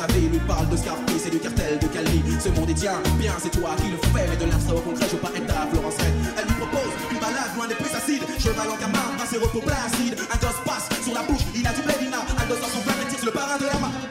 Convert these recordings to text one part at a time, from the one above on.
savez, nous parle de Scarface et du cartel de Cali. Ce monde est tien, bien, c'est toi qui le fais. Mais de l'art au concret, je veux pas être Florence. Elle nous propose une balade loin des plus acides. Cheval en camarde, ses repos placides. Un gosse passe sur la bouche, il a du blédina. Un gosse dans son flingue, tire sur le parrain de la main.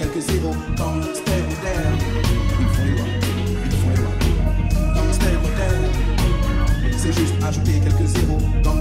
quelques zéros dans le stéréotaire. Ils font les lois, ils font les lois. Dans le c'est juste ajouter quelques zéros dans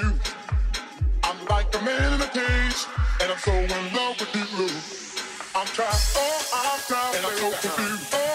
you. I'm like a man in a cage, and I'm so in love with you. I'm trapped, oh, I'm trying, and I'm so confused.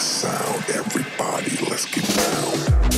the sound. Everybody, let's get down.